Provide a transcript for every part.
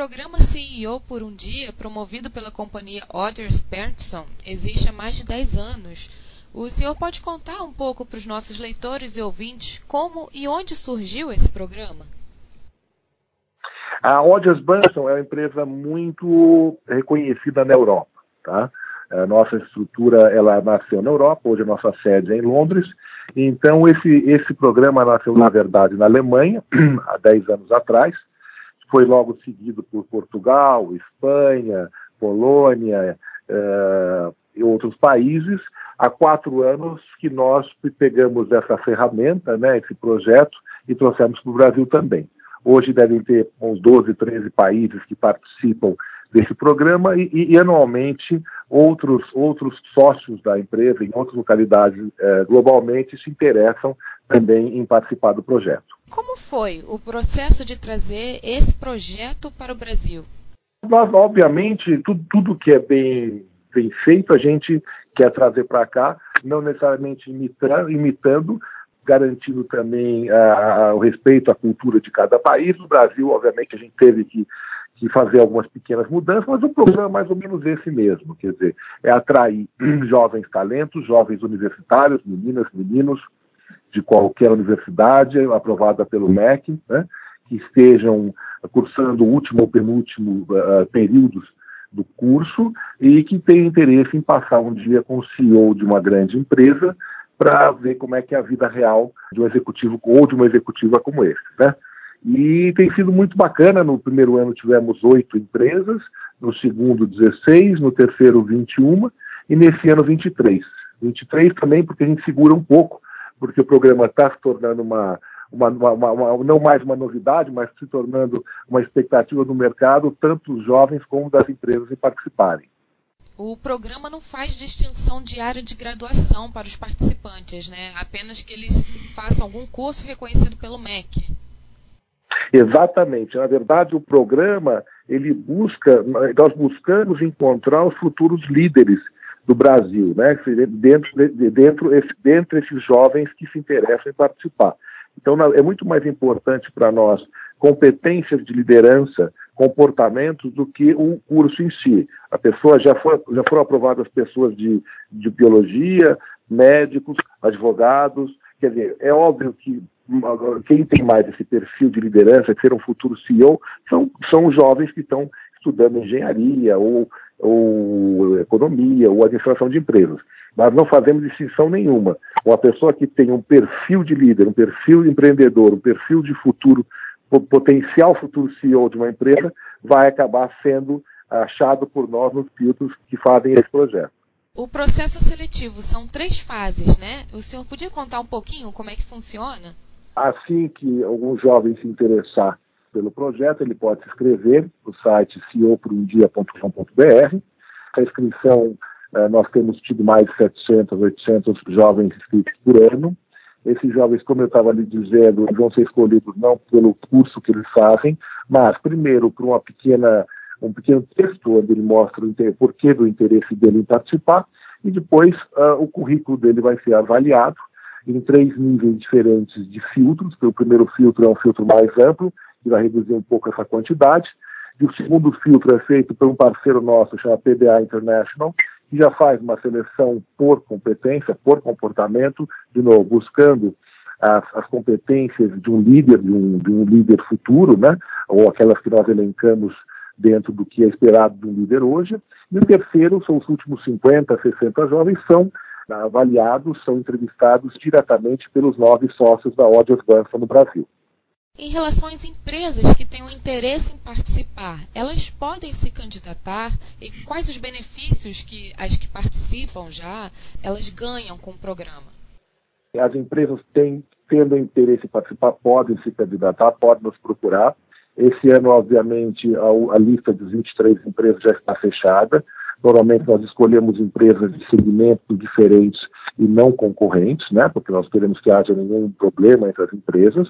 programa CEO por um dia, promovido pela companhia Others Berndson, existe há mais de 10 anos. O senhor pode contar um pouco para os nossos leitores e ouvintes como e onde surgiu esse programa? A Others Berndson é uma empresa muito reconhecida na Europa. Tá? A nossa estrutura ela nasceu na Europa, hoje a nossa sede é em Londres. Então, esse, esse programa nasceu, na verdade, na Alemanha, há 10 anos atrás. Foi logo seguido por Portugal, Espanha, Polônia uh, e outros países. Há quatro anos que nós pegamos essa ferramenta, né, esse projeto, e trouxemos para o Brasil também. Hoje devem ter uns 12, 13 países que participam desse programa e, e, e, anualmente outros, outros sócios da empresa em outras localidades eh, globalmente se interessam também em participar do projeto. Como foi o processo de trazer esse projeto para o Brasil? Obviamente, tudo, tudo que é bem, bem feito a gente quer trazer para cá, não necessariamente imitando, imitando garantindo também uh, o respeito à cultura de cada país. No Brasil, obviamente, a gente teve que que fazer algumas pequenas mudanças, mas o programa é mais ou menos esse mesmo, quer dizer, é atrair jovens talentos, jovens universitários, meninas, meninos de qualquer universidade aprovada pelo MEC, né, que estejam cursando o último ou penúltimo uh, períodos do curso e que tenham interesse em passar um dia com o CEO de uma grande empresa para ver como é que é a vida real de um executivo ou de uma executiva como esse, né? E tem sido muito bacana. No primeiro ano tivemos oito empresas, no segundo 16, no terceiro 21 e nesse ano 23. 23 também porque a gente segura um pouco, porque o programa está se tornando uma, uma, uma, uma, não mais uma novidade, mas se tornando uma expectativa do mercado, tanto dos jovens como das empresas em participarem. O programa não faz distinção de área de graduação para os participantes, né? apenas que eles façam algum curso reconhecido pelo MEC. Exatamente. Na verdade, o programa ele busca, nós buscamos encontrar os futuros líderes do Brasil, né? Dentro, dentro, dentro esses jovens que se interessam em participar. Então, é muito mais importante para nós competências de liderança, comportamentos, do que o curso em si. A pessoa já, foi, já foram aprovadas pessoas de, de biologia, médicos, advogados. Quer dizer, é óbvio que quem tem mais esse perfil de liderança, de ser um futuro CEO, são, são jovens que estão estudando engenharia ou, ou economia ou administração de empresas. Nós não fazemos distinção nenhuma. Uma pessoa que tem um perfil de líder, um perfil de empreendedor, um perfil de futuro, potencial futuro CEO de uma empresa, vai acabar sendo achado por nós nos filtros que fazem esse projeto. O processo seletivo são três fases, né? O senhor podia contar um pouquinho como é que funciona? Assim que algum jovem se interessar pelo projeto, ele pode se inscrever no site ceoporumdia.com.br. A inscrição, eh, nós temos tido mais de 700, 800 jovens inscritos por ano. Esses jovens, como eu estava lhe dizendo, vão ser escolhidos não pelo curso que eles fazem, mas primeiro por uma pequena, um pequeno texto onde ele mostra o porquê do interesse dele em participar, e depois uh, o currículo dele vai ser avaliado em três níveis diferentes de filtros. O primeiro filtro é um filtro mais amplo, que vai reduzir um pouco essa quantidade. E o segundo filtro é feito por um parceiro nosso, chama PDA International, que já faz uma seleção por competência, por comportamento, de novo, buscando as, as competências de um líder, de um, de um líder futuro, né? ou aquelas que nós elencamos dentro do que é esperado de um líder hoje. E o terceiro, são os últimos 50, 60 jovens, são avaliados, são entrevistados diretamente pelos nove sócios da Audios Banfa no Brasil. Em relação às empresas que tenham interesse em participar, elas podem se candidatar e quais os benefícios que as que participam já elas ganham com o programa? As empresas têm, tendo interesse em participar, podem se candidatar, podem nos procurar. Esse ano, obviamente, a, a lista dos 23 empresas já está fechada. Normalmente nós escolhemos empresas de segmentos diferentes e não concorrentes, né? Porque nós queremos que haja nenhum problema entre as empresas.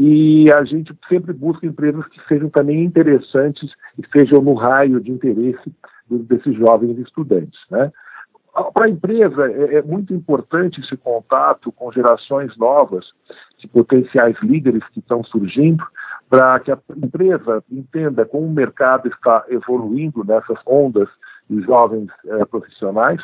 E a gente sempre busca empresas que sejam também interessantes e sejam no raio de interesse desses jovens estudantes, né? Para a empresa é, é muito importante esse contato com gerações novas de potenciais líderes que estão surgindo, para que a empresa entenda como o mercado está evoluindo nessas ondas de jovens eh, profissionais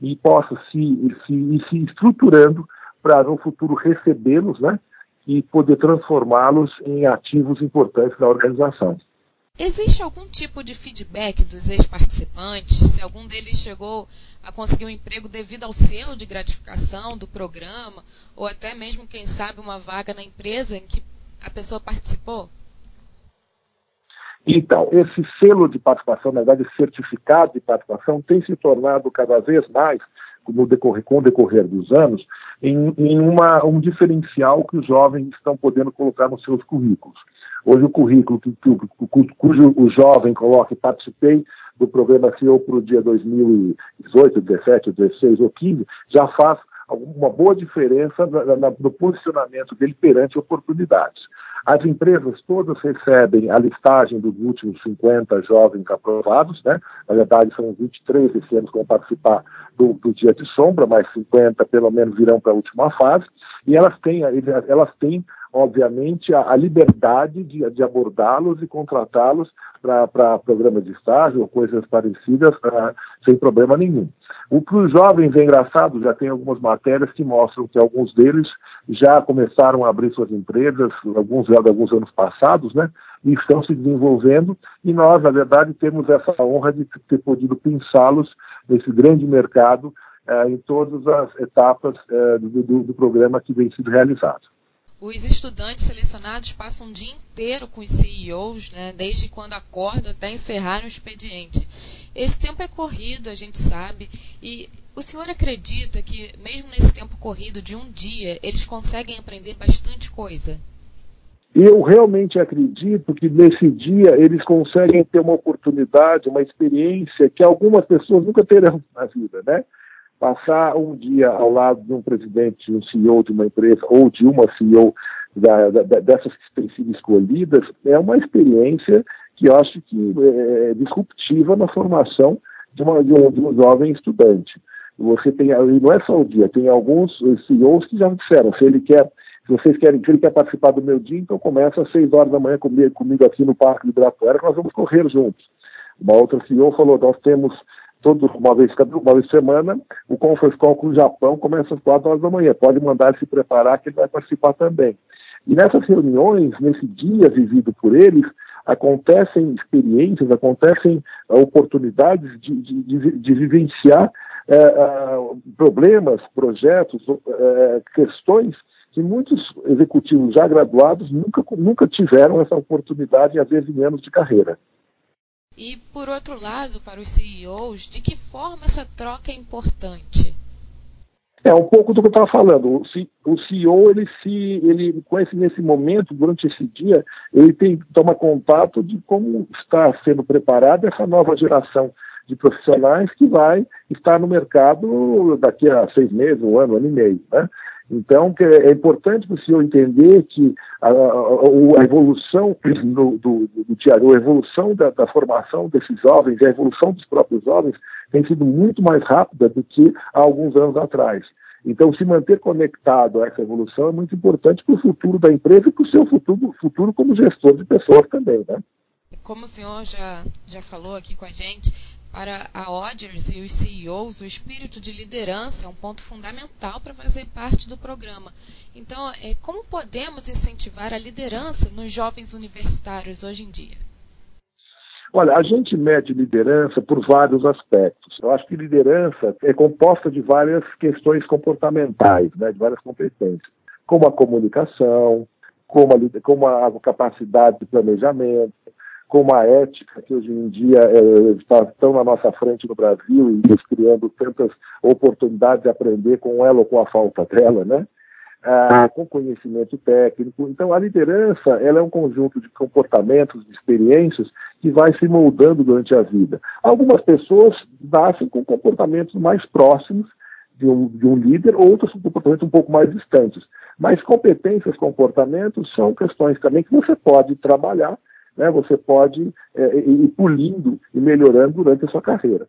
e possa se, se, se estruturando para no futuro recebê-los né, e poder transformá-los em ativos importantes da organização. Existe algum tipo de feedback dos ex-participantes? Se algum deles chegou a conseguir um emprego devido ao selo de gratificação do programa, ou até mesmo, quem sabe, uma vaga na empresa em que a pessoa participou? Então, esse selo de participação, na verdade, certificado de participação, tem se tornado cada vez mais, no decorrer, com o decorrer dos anos, em, em uma, um diferencial que os jovens estão podendo colocar nos seus currículos. Hoje o currículo que, que, cujo o jovem coloca, participei do programa CEO para o dia 2018, 17, 16 ou 15, já faz uma boa diferença no posicionamento dele perante oportunidades. As empresas todas recebem a listagem dos últimos 50 jovens aprovados, né? na verdade são 23 esse ano que vão participar do, do Dia de Sombra, mas 50 pelo menos virão para a última fase, e elas têm, elas têm obviamente, a, a liberdade de, de abordá-los e contratá-los para programas de estágio ou coisas parecidas uh, sem problema nenhum. O que os jovens é engraçado, já tem algumas matérias que mostram que alguns deles já começaram a abrir suas empresas, alguns já de alguns anos passados, né? E estão se desenvolvendo, e nós, na verdade, temos essa honra de ter podido pensá-los nesse grande mercado uh, em todas as etapas uh, do, do, do programa que vem sendo realizado. Os estudantes selecionados passam o dia inteiro com os CEOs, né, desde quando acordam até encerrar o expediente. Esse tempo é corrido, a gente sabe, e o senhor acredita que, mesmo nesse tempo corrido de um dia, eles conseguem aprender bastante coisa? Eu realmente acredito que nesse dia eles conseguem ter uma oportunidade, uma experiência que algumas pessoas nunca terão na vida, né? Passar um dia ao lado de um presidente, um CEO de uma empresa ou de uma CEO da, da, dessas que têm sido escolhidas é uma experiência que eu acho que é, é disruptiva na formação de, uma, de, um, de um jovem estudante. Você tem, e não é só o dia, tem alguns CEOs que já disseram, se ele quer, se vocês querem, ele quer participar do meu dia, então começa às seis horas da manhã comigo, comigo aqui no Parque de Ibirapuera, que nós vamos correr juntos. Uma outra CEO falou, nós temos todo, uma vez uma vez por semana, o Conference Call com o Japão começa às quatro horas da manhã. Pode mandar se preparar que ele vai participar também. E nessas reuniões, nesse dia vivido por eles, acontecem experiências, acontecem uh, oportunidades de, de, de, de vivenciar uh, uh, problemas, projetos, questões que muitos executivos já graduados nunca, nunca tiveram essa oportunidade, às vezes em anos de carreira. E, por outro lado, para os CEOs, de que forma essa troca é importante? É um pouco do que eu estava falando. O CEO, ele se, ele esse, nesse momento, durante esse dia, ele tem toma contato de como está sendo preparada essa nova geração de profissionais que vai estar no mercado daqui a seis meses, um ano, um ano e meio, né? Então, é importante para o senhor entender que a, a, a evolução do, do, do Tiago, a evolução da, da, formação desses jovens, a evolução dos próprios jovens tem sido muito mais rápida do que há alguns anos atrás. Então, se manter conectado a essa evolução é muito importante para o futuro da empresa e para o seu futuro, futuro como gestor de pessoas também, né? Como o senhor já, já falou aqui com a gente, para a Odgers e os CEOs, o espírito de liderança é um ponto fundamental para fazer parte do programa. Então, é, como podemos incentivar a liderança nos jovens universitários hoje em dia? Olha, a gente mede liderança por vários aspectos. Eu acho que liderança é composta de várias questões comportamentais, né, de várias competências, como a comunicação, como a, como a capacidade de planejamento, como a ética, que hoje em dia é, está tão na nossa frente no Brasil e nos criando tantas oportunidades de aprender com ela ou com a falta dela, né? Ah, com conhecimento técnico. Então, a liderança ela é um conjunto de comportamentos, de experiências que vai se moldando durante a vida. Algumas pessoas nascem com comportamentos mais próximos de um, de um líder, outros com comportamentos um pouco mais distantes. Mas competências, comportamentos são questões também que você pode trabalhar né, você pode é, ir pulindo e melhorando durante a sua carreira.